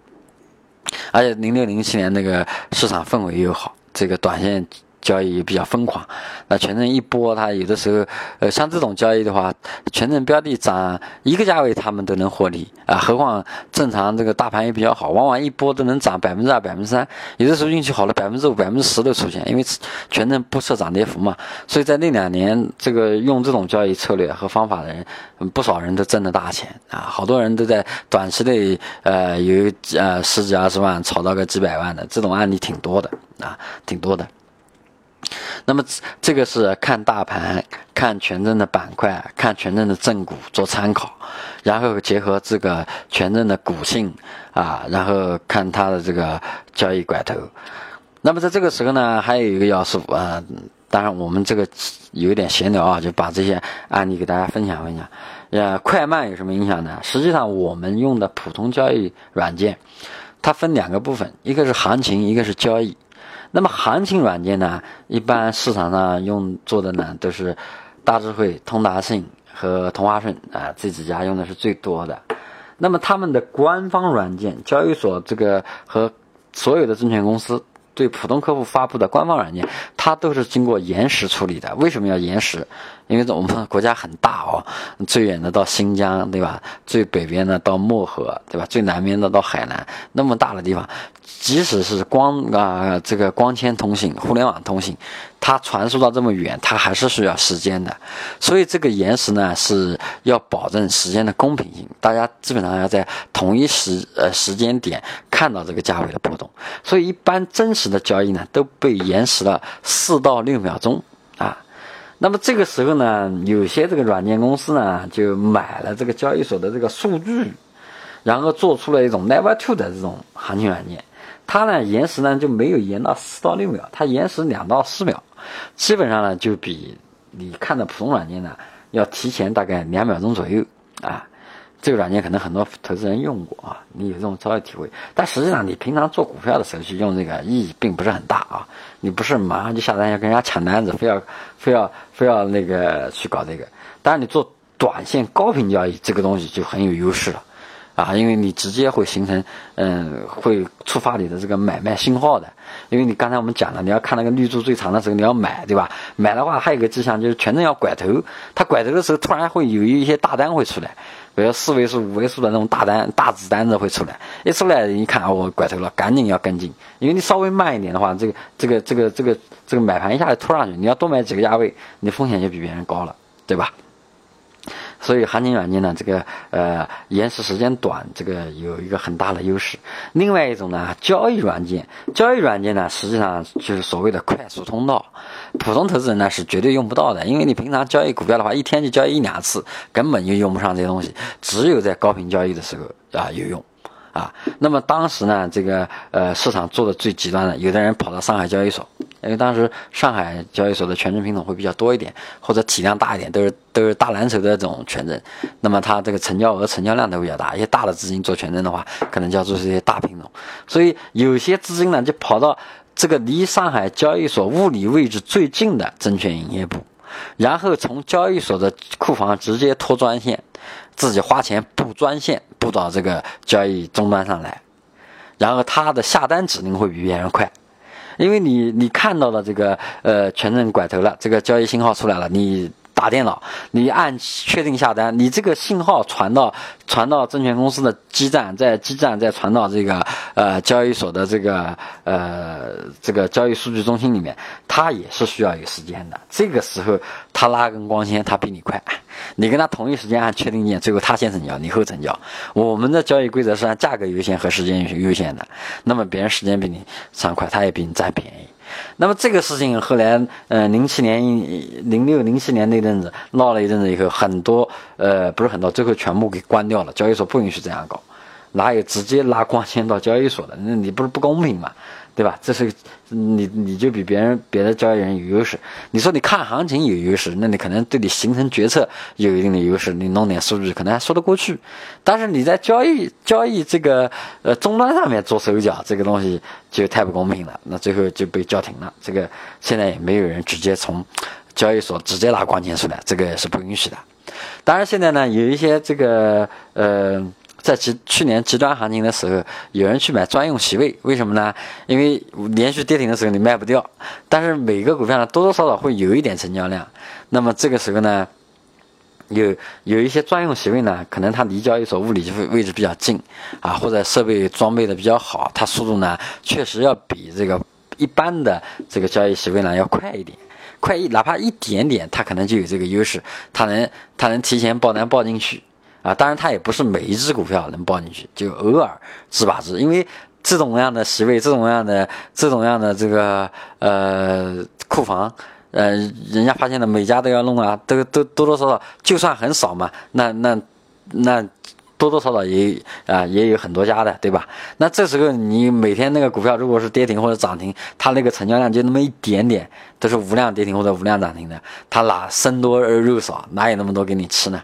而且零六零七年那个市场氛围又好，这个短线。交易也比较疯狂，那权证一波，它有的时候，呃，像这种交易的话，权证标的涨一个价位，他们都能获利啊。何况正常这个大盘也比较好，往往一波都能涨百分之二、百分之三，有的时候运气好了，百分之五、百分之十都出现，因为权证不设涨跌幅嘛。所以在那两年，这个用这种交易策略和方法的人，不少人都挣了大钱啊，好多人都在短期内，呃，有呃十几二十万炒到个几百万的，这种案例挺多的啊，挺多的。那么这个是看大盘、看权证的板块、看权证的正股做参考，然后结合这个权证的股性啊，然后看它的这个交易拐头。那么在这个时候呢，还有一个要素啊，当然我们这个有点闲聊啊，就把这些案例给大家分享分享。呃，快慢有什么影响呢？实际上我们用的普通交易软件，它分两个部分，一个是行情，一个是交易。那么行情软件呢，一般市场上用做的呢都是大智慧、通达信和同花顺啊，这几家用的是最多的。那么他们的官方软件，交易所这个和所有的证券公司对普通客户发布的官方软件，它都是经过延时处理的。为什么要延时？因为我们国家很大哦，最远的到新疆，对吧？最北边的到漠河，对吧？最南边的到海南，那么大的地方，即使是光啊这个光纤通信、互联网通信，它传输到这么远，它还是需要时间的。所以这个延时呢，是要保证时间的公平性，大家基本上要在同一时呃时间点看到这个价位的波动。所以一般真实的交易呢，都被延时了四到六秒钟啊。那么这个时候呢，有些这个软件公司呢，就买了这个交易所的这个数据，然后做出了一种 Never Two 的这种行情软件，它呢延时呢就没有延到四到六秒，它延时两到四秒，基本上呢就比你看的普通软件呢要提前大概两秒钟左右啊。这个软件可能很多投资人用过啊，你有这种稍微体会。但实际上，你平常做股票的时候去用这个意义并不是很大啊。你不是马上就下单要跟人家抢单子，非要非要非要那个去搞这个。当然，你做短线高频交易，这个东西就很有优势了啊，因为你直接会形成，嗯，会触发你的这个买卖信号的。因为你刚才我们讲了，你要看那个绿柱最长的时候，你要买，对吧？买的话，还有个迹象就是权证要拐头，它拐头的时候，突然会有一些大单会出来，比如四位数、五位数的那种大单、大子单子会出来。一出来，一看我拐头了，赶紧要跟进。因为你稍微慢一点的话，这个、这个、这个、这个、这个买盘一下子拖上去，你要多买几个价位，你风险就比别人高了，对吧？所以，行情软件呢，这个呃延时时间短，这个有一个很大的优势。另外一种呢，交易软件，交易软件呢，实际上就是所谓的快速通道，普通投资人呢是绝对用不到的，因为你平常交易股票的话，一天就交易一两次，根本就用不上这些东西，只有在高频交易的时候啊有用。啊，那么当时呢，这个呃市场做的最极端的，有的人跑到上海交易所，因为当时上海交易所的权证品种会比较多一点，或者体量大一点，都是都是大蓝筹的这种权证，那么它这个成交额、成交量都比较大，一些大的资金做权证的话，可能就要做这些大品种，所以有些资金呢就跑到这个离上海交易所物理位置最近的证券营业部，然后从交易所的库房直接拖专线。自己花钱布专线，布到这个交易终端上来，然后他的下单指令会比别人快，因为你你看到了这个呃权证拐头了，这个交易信号出来了，你。打电脑，你按确定下单，你这个信号传到传到证券公司的基站，在基站再传到这个呃交易所的这个呃这个交易数据中心里面，它也是需要有时间的。这个时候他拉根光纤，他比你快，你跟他同一时间按确定键，最后他先成交，你后成交。我们的交易规则是按价格优先和时间优先的，那么别人时间比你上快，他也比你占便宜。那么这个事情后来，呃，零七年、零六、零七年那阵子闹了一阵子以后，很多呃不是很多，最后全部给关掉了。交易所不允许这样搞，哪有直接拉光纤到交易所的？那你不是不公平嘛？对吧？这是你你就比别人别的交易人有优势。你说你看行情有优势，那你可能对你形成决策有一定的优势。你弄点数据可能还说得过去。但是你在交易交易这个呃终端上面做手脚，这个东西就太不公平了。那最后就被叫停了。这个现在也没有人直接从交易所直接拿光纤出来，这个是不允许的。当然现在呢，有一些这个呃。在极去年极端行情的时候，有人去买专用席位，为什么呢？因为连续跌停的时候你卖不掉，但是每个股票呢多多少少会有一点成交量。那么这个时候呢，有有一些专用席位呢，可能它离交易所物理位置比较近啊，或者设备装备的比较好，它速度呢确实要比这个一般的这个交易席位呢要快一点，快一哪怕一点点，它可能就有这个优势，它能它能提前报单报进去。啊，当然它也不是每一只股票能报进去，就偶尔只把只，因为这种样的席位，这种样的这种样的这个呃库房，呃，人家发现了每家都要弄啊，都都多多少少，就算很少嘛，那那那多多少少也啊也有很多家的，对吧？那这时候你每天那个股票如果是跌停或者涨停，它那个成交量就那么一点点，都是无量跌停或者无量涨停的，它哪生多而肉少，哪有那么多给你吃呢？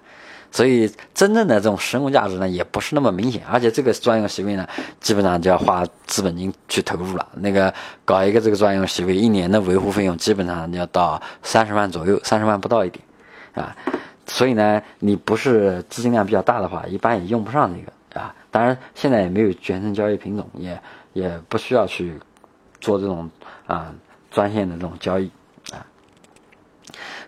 所以，真正的这种实用价值呢，也不是那么明显，而且这个专用席位呢，基本上就要花资本金去投入了。那个搞一个这个专用席位，一年的维护费用基本上要到三十万左右，三十万不到一点，啊，所以呢，你不是资金量比较大的话，一般也用不上这个啊。当然，现在也没有全程交易品种，也也不需要去做这种啊专线的这种交易。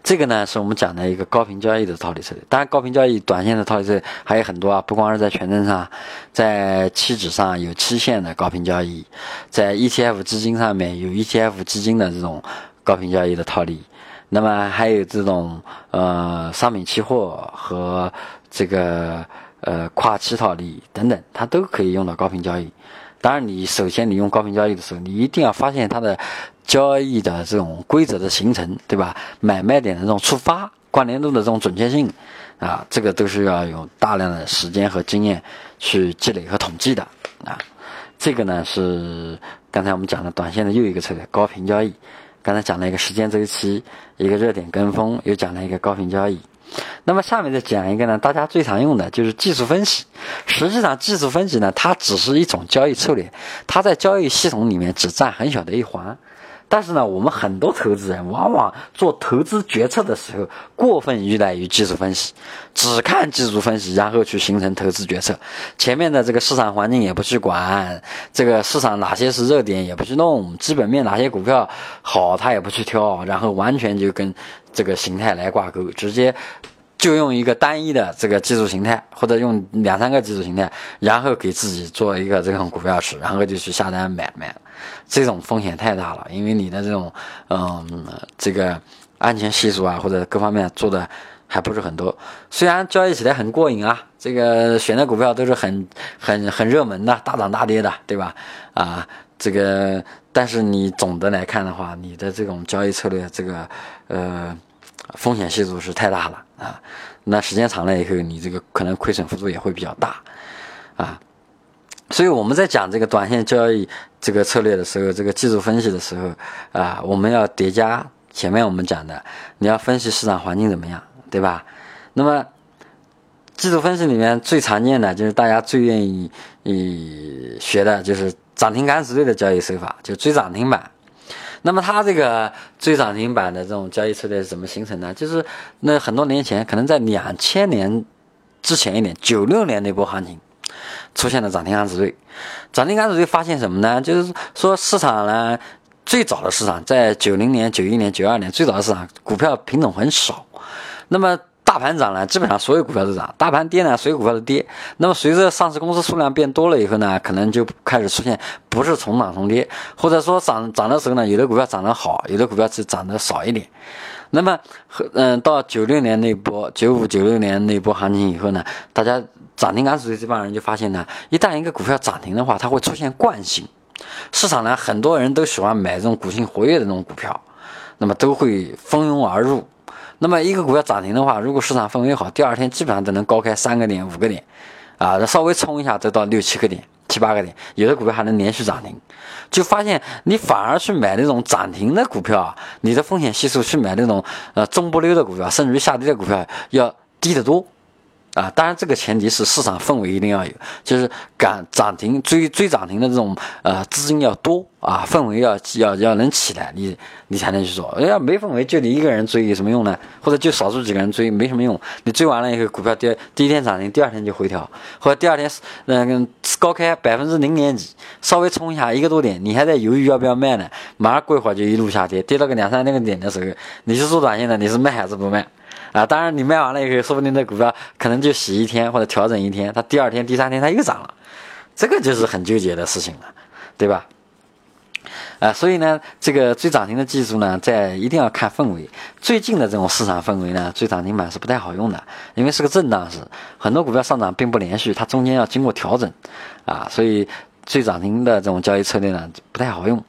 这个呢，是我们讲的一个高频交易的套利策略。当然，高频交易短线的套利策略还有很多啊，不光是在权证上，在期指上有期限的高频交易，在 ETF 基金上面有 ETF 基金的这种高频交易的套利。那么还有这种呃商品期货和这个呃跨期套利等等，它都可以用到高频交易。当然，你首先你用高频交易的时候，你一定要发现它的。交易的这种规则的形成，对吧？买卖点的这种触发，关联度的这种准确性，啊，这个都是要有大量的时间和经验去积累和统计的啊。这个呢是刚才我们讲的短线的又一个策略，高频交易。刚才讲了一个时间周期，一个热点跟风，又讲了一个高频交易。那么下面再讲一个呢，大家最常用的就是技术分析。实际上，技术分析呢，它只是一种交易策略，它在交易系统里面只占很小的一环。但是呢，我们很多投资人往往做投资决策的时候过分依赖于技术分析，只看技术分析，然后去形成投资决策。前面的这个市场环境也不去管，这个市场哪些是热点也不去弄，基本面哪些股票好他也不去挑，然后完全就跟这个形态来挂钩，直接。就用一个单一的这个技术形态，或者用两三个技术形态，然后给自己做一个这种股票池，然后就去下单买卖，这种风险太大了，因为你的这种嗯这个安全系数啊或者各方面做的还不是很多。虽然交易起来很过瘾啊，这个选的股票都是很很很热门的，大涨大跌的，对吧？啊，这个但是你总的来看的话，你的这种交易策略，这个呃。风险系数是太大了啊，那时间长了以后，你这个可能亏损幅度也会比较大啊。所以我们在讲这个短线交易这个策略的时候，这个技术分析的时候啊，我们要叠加前面我们讲的，你要分析市场环境怎么样，对吧？那么技术分析里面最常见的就是大家最愿意学的就是涨停敢死队的交易手法，就追涨停板。那么它这个追涨停板的这种交易策略是怎么形成的？就是那很多年前，可能在两千年之前一点，九六年那波行情出现了涨停敢死队。涨停敢死队发现什么呢？就是说市场呢，最早的市场在九零年、九一年、九二年最早的市场，股票品种很少。那么大盘涨呢，基本上所有股票都涨；大盘跌呢，所有股票都跌。那么随着上市公司数量变多了以后呢，可能就开始出现不是重涨重跌，或者说涨涨的时候呢，有的股票涨得好，有的股票是涨得少一点。那么，嗯，到九六年那波、九五、九六年那波行情以后呢，大家涨停敢死队这帮人就发现呢，一旦一个股票涨停的话，它会出现惯性。市场呢，很多人都喜欢买这种股性活跃的那种股票，那么都会蜂拥而入。那么一个股票涨停的话，如果市场氛围好，第二天基本上都能高开三个点、五个点，啊，稍微冲一下都到六七个点、七八个点，有的股票还能连续涨停，就发现你反而去买那种涨停的股票啊，你的风险系数去买那种呃中不溜的股票，甚至于下跌的股票要低得多。啊，当然这个前提是市场氛围一定要有，就是赶涨停追追涨停的这种呃资金要多啊，氛围要要要能起来，你你才能去做。要没氛围，就你一个人追有什么用呢？或者就少数几个人追没什么用。你追完了以后，股票第第一天涨停，第二天就回调，或者第二天嗯高开百分之零点几，稍微冲一下一个多点，你还在犹豫要不要卖呢？马上过一会儿就一路下跌，跌到个两三那个点的时候，你是做短线的，你是卖还是不卖？啊，当然你卖完了以后，说不定这股票可能就洗一天或者调整一天，它第二天、第三天它又涨了，这个就是很纠结的事情了，对吧？啊，所以呢，这个追涨停的技术呢，在一定要看氛围。最近的这种市场氛围呢，追涨停板是不太好用的，因为是个震荡市，很多股票上涨并不连续，它中间要经过调整，啊，所以追涨停的这种交易策略呢不太好用。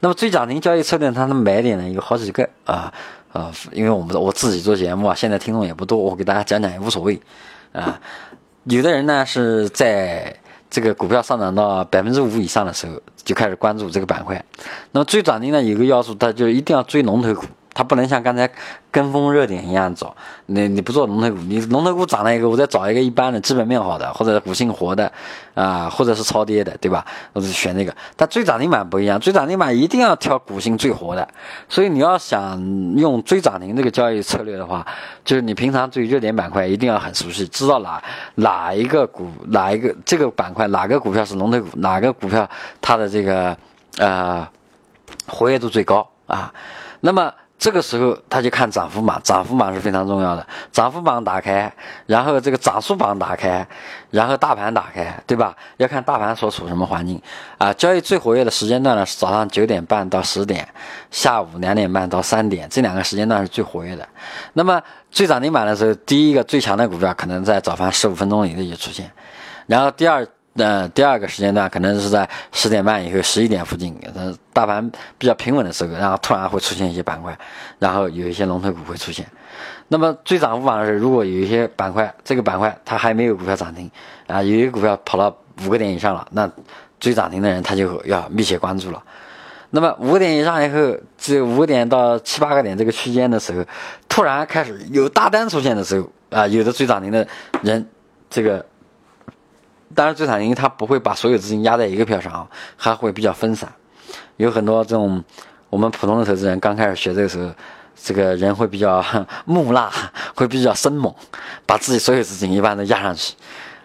那么追涨停交易策略它的买点呢有好几个啊。啊，因为我们我自己做节目啊，现在听众也不多，我给大家讲讲也无所谓，啊，有的人呢是在这个股票上涨到百分之五以上的时候就开始关注这个板块，那么追涨停呢有个要素，它就一定要追龙头股。它不能像刚才跟风热点一样找，你你不做龙头股，你龙头股涨了一个，我再找一个一般的基本面好的，或者股性活的，啊，或者是超跌的，对吧？我就选那个。但追涨停板不一样，追涨停板一定要挑股性最活的。所以你要想用追涨停这个交易策略的话，就是你平常对热点板块一定要很熟悉，知道哪哪一个股哪一个这个板块哪个股票是龙头股，哪个股票它的这个呃活跃度最高啊，那么。这个时候他就看涨幅榜，涨幅榜是非常重要的。涨幅榜打开，然后这个涨速榜打开，然后大盘打开，对吧？要看大盘所处什么环境啊。交易最活跃的时间段呢是早上九点半到十点，下午两点半到三点，这两个时间段是最活跃的。那么最涨停板的时候，第一个最强的股票可能在早盘十五分钟以内就出现，然后第二。那第二个时间段可能是在十点半以后、十一点附近，呃，大盘比较平稳的时候，然后突然会出现一些板块，然后有一些龙头股会出现。那么追涨幅榜的是，如果有一些板块，这个板块它还没有股票涨停，啊，有一个股票跑到五个点以上了，那追涨停的人他就要密切关注了。那么五点以上以后，只有五点到七八个点这个区间的时候，突然开始有大单出现的时候，啊，有的追涨停的人，这个。当然，最惨，因为它不会把所有资金压在一个票上啊，还会比较分散。有很多这种，我们普通的投资人刚开始学这个时候，这个人会比较 [laughs] 木讷，会比较生猛，把自己所有资金一般都压上去。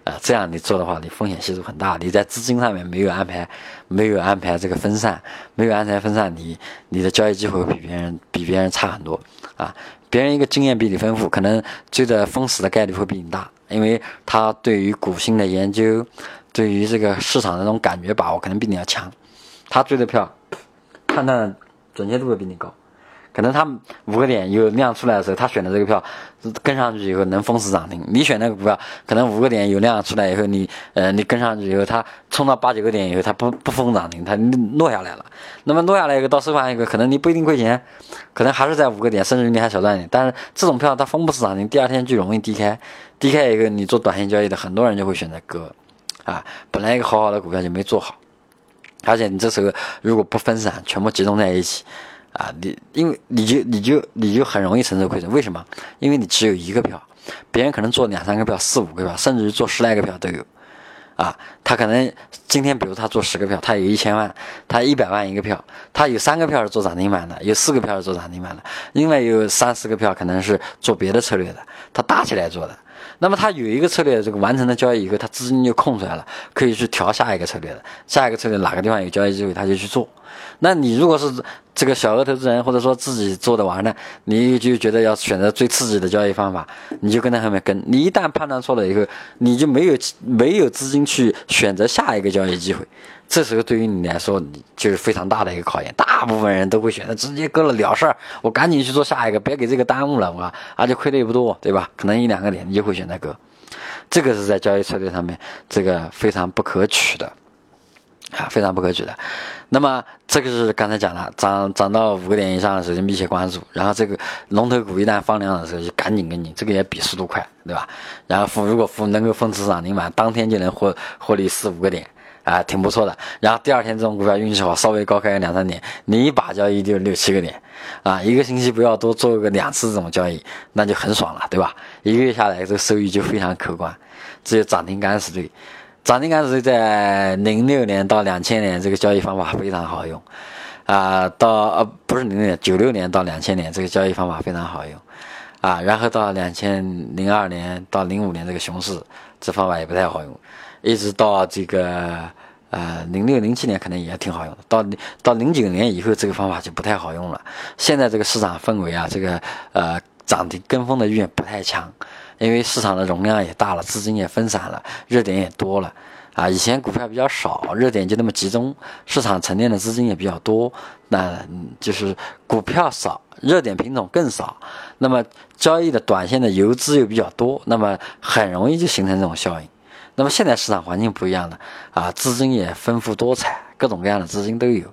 啊，这样你做的话，你风险系数很大。你在资金上面没有安排，没有安排这个分散，没有安排分散，你你的交易机会比别人比别人差很多啊。别人一个经验比你丰富，可能追着封死的概率会比你大，因为他对于股性的研究，对于这个市场的那种感觉把握，可能比你要强。他追的票，判断准确度会比你高。可能他五个点有量出来的时候，他选的这个票跟上去以后能封死涨停。你选那个股票，可能五个点有量出来以后，你呃你跟上去以后，它冲到八九个点以后，它不不封涨停，它落下来了。那么落下来以后到收盘以后，可能你不一定亏钱，可能还是在五个点，甚至你还小赚点。但是这种票它封不死涨停，第二天就容易低开，低开以后你做短线交易的很多人就会选择割，啊，本来一个好好的股票就没做好，而且你这时候如果不分散，全部集中在一起。啊，你因为你就你就你就很容易承受亏损，为什么？因为你只有一个票，别人可能做两三个票、四五个票，甚至于做十来个票都有。啊，他可能今天比如他做十个票，他有一千万，他一百万一个票，他有三个票是做涨停板的，有四个票是做涨停板的，另外有三四个票可能是做别的策略的，他搭起来做的。那么他有一个策略，这个完成的交易以后，他资金就空出来了，可以去调下一个策略的，下一个策略哪个地方有交易机会，他就去做。那你如果是这个小额投资人，或者说自己做的完了，你就觉得要选择最刺激的交易方法，你就跟在后面跟。你一旦判断错了以后，你就没有没有资金去选择下一个交易机会。这时候对于你来说，你就是非常大的一个考验。大部分人都会选择直接割了了事儿，我赶紧去做下一个，别给这个耽误了，我而且亏的也不多，对吧？可能一两个点你就会选择割。这个是在交易策略上面，这个非常不可取的。啊，非常不可取的。那么这个是刚才讲了，涨涨到五个点以上的时候就密切关注，然后这个龙头股一旦放量的时候就赶紧跟进，这个也比速度快，对吧？然后封如果封能够封死涨停板，当天就能获获利四五个点，啊，挺不错的。然后第二天这种股票运气好，稍微高开两三点，你一把交易就六七个点，啊，一个星期不要多做个两次这种交易，那就很爽了，对吧？一个月下来这个收益就非常可观，只有涨停敢死队。涨停杆是在零六年到两千年，这个交易方法非常好用，啊，到呃不是零六年，九六年到两千年，这个交易方法非常好用，啊，然后到两千零二年到零五年这个熊市，这方法也不太好用，一直到这个呃零六零七年可能也挺好用的，到到零九年以后这个方法就不太好用了。现在这个市场氛围啊，这个呃涨停跟风的意愿不太强。因为市场的容量也大了，资金也分散了，热点也多了，啊，以前股票比较少，热点就那么集中，市场沉淀的资金也比较多，那就是股票少，热点品种更少，那么交易的短线的游资又比较多，那么很容易就形成这种效应。那么现在市场环境不一样了，啊，资金也丰富多彩，各种各样的资金都有，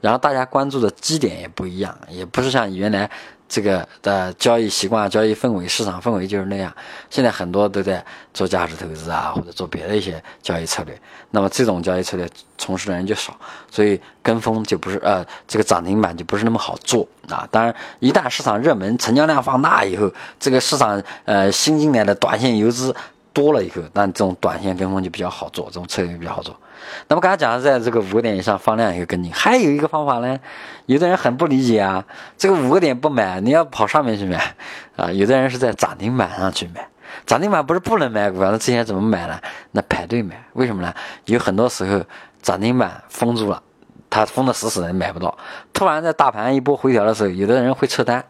然后大家关注的基点也不一样，也不是像原来。这个的交易习惯、交易氛围、市场氛围就是那样。现在很多都在做价值投资啊，或者做别的一些交易策略。那么这种交易策略从事的人就少，所以跟风就不是呃，这个涨停板就不是那么好做啊。当然，一旦市场热门、成交量放大以后，这个市场呃新进来的短线游资多了以后，那这种短线跟风就比较好做，这种策略比较好做。那么刚才讲的，在这个五个点以上放量一个跟进，还有一个方法呢。有的人很不理解啊，这个五个点不买，你要跑上面去买啊。有的人是在涨停板上去买，涨停板不是不能买股票，那之前怎么买呢？那排队买，为什么呢？有很多时候涨停板封住了，它封的死死的，买不到。突然在大盘一波回调的时候，有的人会撤单，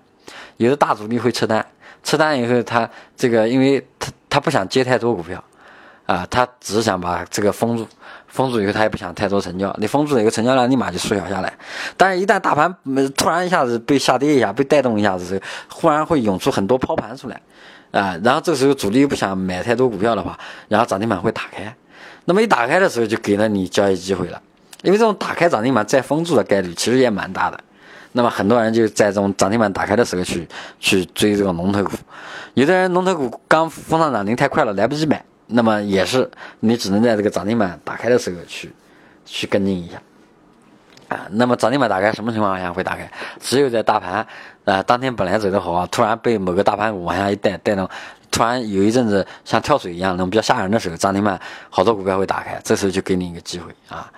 有的大主力会撤单，撤单以后他这个，因为他不想接太多股票。啊，他只是想把这个封住，封住以后他也不想太多成交，你封住了一个成交量立马就缩小下来。但是，一旦大盘突然一下子被下跌一下，被带动一下子，忽然会涌出很多抛盘出来，啊，然后这时候主力又不想买太多股票的话，然后涨停板会打开，那么一打开的时候就给了你交易机会了，因为这种打开涨停板再封住的概率其实也蛮大的，那么很多人就在这种涨停板打开的时候去去追这个龙头股，有的人龙头股刚封上涨停太快了，来不及买。那么也是，你只能在这个涨停板打开的时候去，去跟进一下，啊，那么涨停板打开什么情况下会打开？只有在大盘，啊，当天本来走得好，突然被某个大盘股往下一带带动，突然有一阵子像跳水一样那种比较吓人的时候，涨停板好多股票会打开，这时候就给你一个机会啊。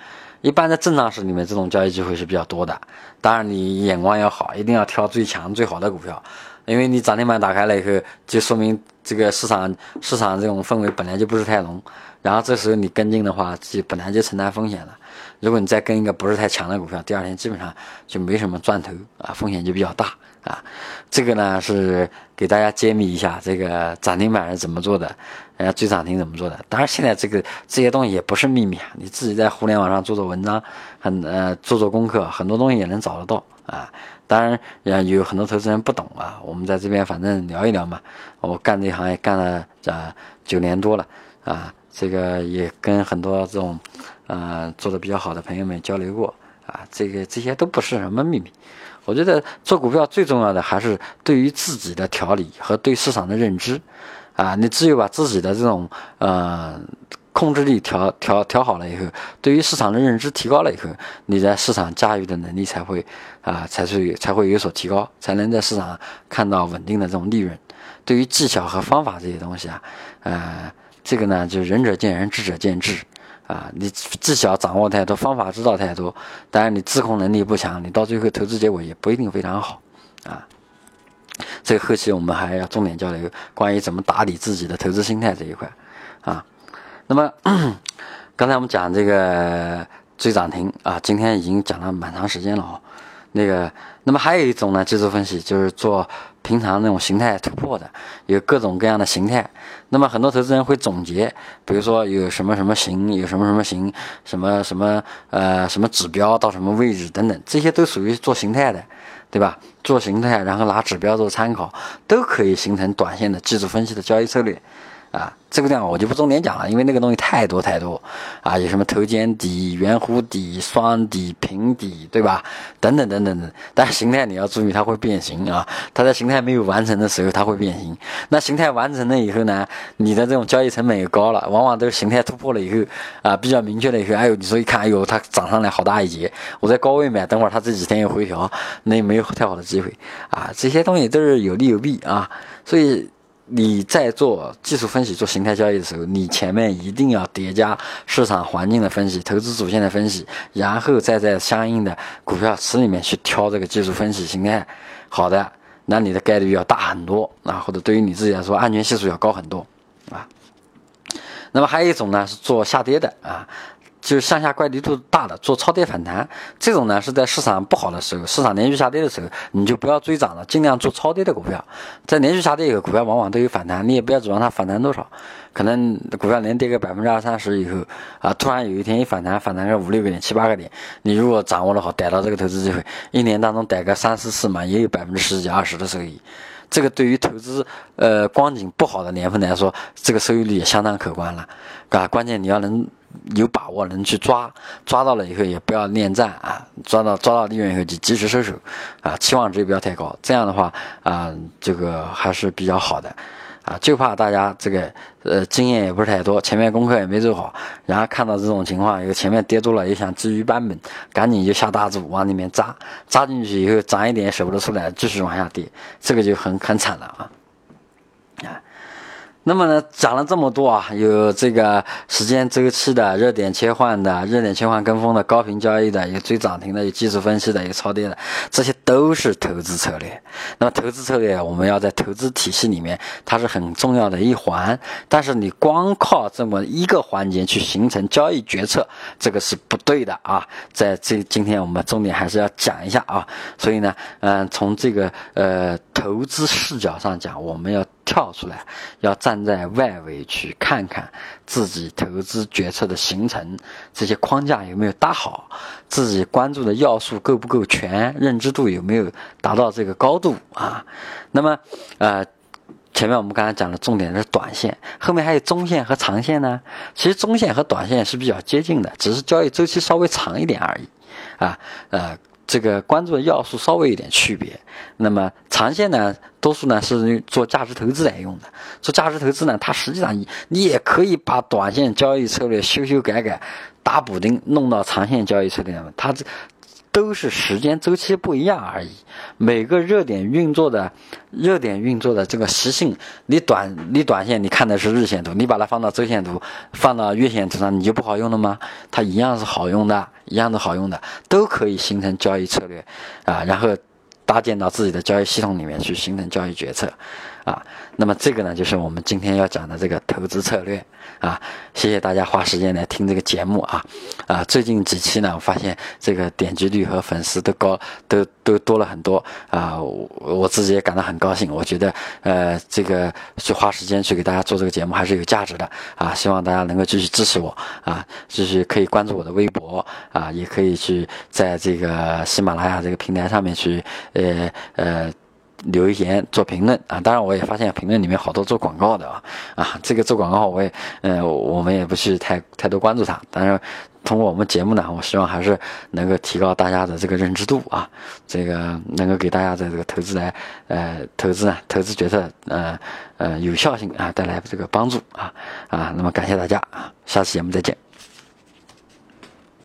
一般在震荡市里面，这种交易机会是比较多的。当然，你眼光要好，一定要挑最强最好的股票，因为你涨停板打开了以后，就说明这个市场市场这种氛围本来就不是太浓。然后这时候你跟进的话，就本来就承担风险了。如果你再跟一个不是太强的股票，第二天基本上就没什么赚头啊，风险就比较大啊。这个呢是给大家揭秘一下，这个涨停板是怎么做的，人家追涨停怎么做的。当然现在这个这些东西也不是秘密啊，你自己在互联网上做做文章，很呃做做功课，很多东西也能找得到啊。当然也有很多投资人不懂啊，我们在这边反正聊一聊嘛。我干这行业干了啊九年多了啊。这个也跟很多这种，呃，做的比较好的朋友们交流过啊，这个这些都不是什么秘密。我觉得做股票最重要的还是对于自己的调理和对市场的认知，啊，你只有把自己的这种呃控制力调调调好了以后，对于市场的认知提高了以后，你在市场驾驭的能力才会啊，才是才会有所提高，才能在市场看到稳定的这种利润。对于技巧和方法这些东西啊，呃。这个呢，就仁者见仁，智者见智，啊，你技巧掌握太多，方法知道太多，但是你自控能力不强，你到最后投资结果也不一定非常好，啊，这个后期我们还要重点交流关于怎么打理自己的投资心态这一块，啊，那么刚才我们讲这个追涨停啊，今天已经讲了蛮长时间了哦。那个，那么还有一种呢，技术分析就是做平常那种形态突破的，有各种各样的形态。那么很多投资人会总结，比如说有什么什么形，有什么什么形，什么什么呃什么指标到什么位置等等，这些都属于做形态的，对吧？做形态，然后拿指标做参考，都可以形成短线的技术分析的交易策略。啊，这个地方我就不重点讲了，因为那个东西太多太多，啊，有什么头肩底、圆弧底、双底、平底，对吧？等等等等等。但是形态你要注意，它会变形啊。它在形态没有完成的时候，它会变形。那形态完成了以后呢，你的这种交易成本也高了，往往都是形态突破了以后啊，比较明确了以后，哎呦，你说一看，哎呦，它涨上来好大一截，我在高位买，等会儿它这几天又回调，那也没有太好的机会啊。这些东西都是有利有弊啊，所以。你在做技术分析、做形态交易的时候，你前面一定要叠加市场环境的分析、投资主线的分析，然后再在相应的股票池里面去挑这个技术分析形态好的，那你的概率要大很多啊，或者对于你自己来说，安全系数要高很多啊。那么还有一种呢，是做下跌的啊。就是向下怪力度大的做超跌反弹，这种呢是在市场不好的时候，市场连续下跌的时候，你就不要追涨了，尽量做超跌的股票。在连续下跌以后，股票往往都有反弹，你也不要指望它反弹多少，可能股票连跌个百分之二三十以后，啊，突然有一天一反弹，反弹个五六个点、七八个点，你如果掌握的好，逮到这个投资机会，一年当中逮个三四次嘛，也有百分之十几、二十的收益。这个对于投资呃光景不好的年份来说，这个收益率也相当可观了，啊，关键你要能。有把握能去抓，抓到了以后也不要恋战啊，抓到抓到利润以后就及时收手，啊，期望值也不要太高，这样的话啊，这个还是比较好的，啊，就怕大家这个呃经验也不是太多，前面功课也没做好，然后看到这种情况，有前面跌多了也想基于版本，赶紧就下大注往里面扎，扎进去以后涨一点舍不得出来，继续往下跌，这个就很很惨了啊。那么呢，讲了这么多啊，有这个时间周期的、热点切换的、热点切换跟风的、高频交易的、有追涨停的、有技术分析的、有超跌的，这些都是投资策略。那么投资策略，我们要在投资体系里面，它是很重要的一环。但是你光靠这么一个环节去形成交易决策，这个是不对的啊。在这今天我们重点还是要讲一下啊。所以呢，嗯，从这个呃投资视角上讲，我们要。跳出来，要站在外围去看看自己投资决策的形成，这些框架有没有搭好，自己关注的要素够不够全，认知度有没有达到这个高度啊？那么，呃，前面我们刚才讲的重点是短线，后面还有中线和长线呢。其实中线和短线是比较接近的，只是交易周期稍微长一点而已，啊，呃。这个关注的要素稍微有点区别，那么长线呢，多数呢是做价值投资来用的。做价值投资呢，它实际上你也可以把短线交易策略修修改改，打补丁弄到长线交易策略上面。它这都是时间周期不一样而已。每个热点运作的热点运作的这个习性，你短你短线你看的是日线图，你把它放到周线图、放到月线图上，你就不好用了吗？它一样是好用的，一样的好用的，都可以形成交易策略啊，然后搭建到自己的交易系统里面去，形成交易决策。啊，那么这个呢，就是我们今天要讲的这个投资策略啊。谢谢大家花时间来听这个节目啊啊！最近几期呢，我发现这个点击率和粉丝都高，都都多了很多啊。我我自己也感到很高兴，我觉得呃，这个去花时间去给大家做这个节目还是有价值的啊。希望大家能够继续支持我啊，继续可以关注我的微博啊，也可以去在这个喜马拉雅这个平台上面去呃呃。留言做评论。啊，当然我也发现评论里面好多做广告的啊。啊，这个做广告我也呃，我们也不去太太多关注他，但是通过我们节目呢，我希望还是能够提高大家的这个认知度啊，这个能够给大家的这个投资来呃投资呢投资决策呃呃有效性啊带来这个帮助啊。啊，那么感谢大家啊，下次节目再见。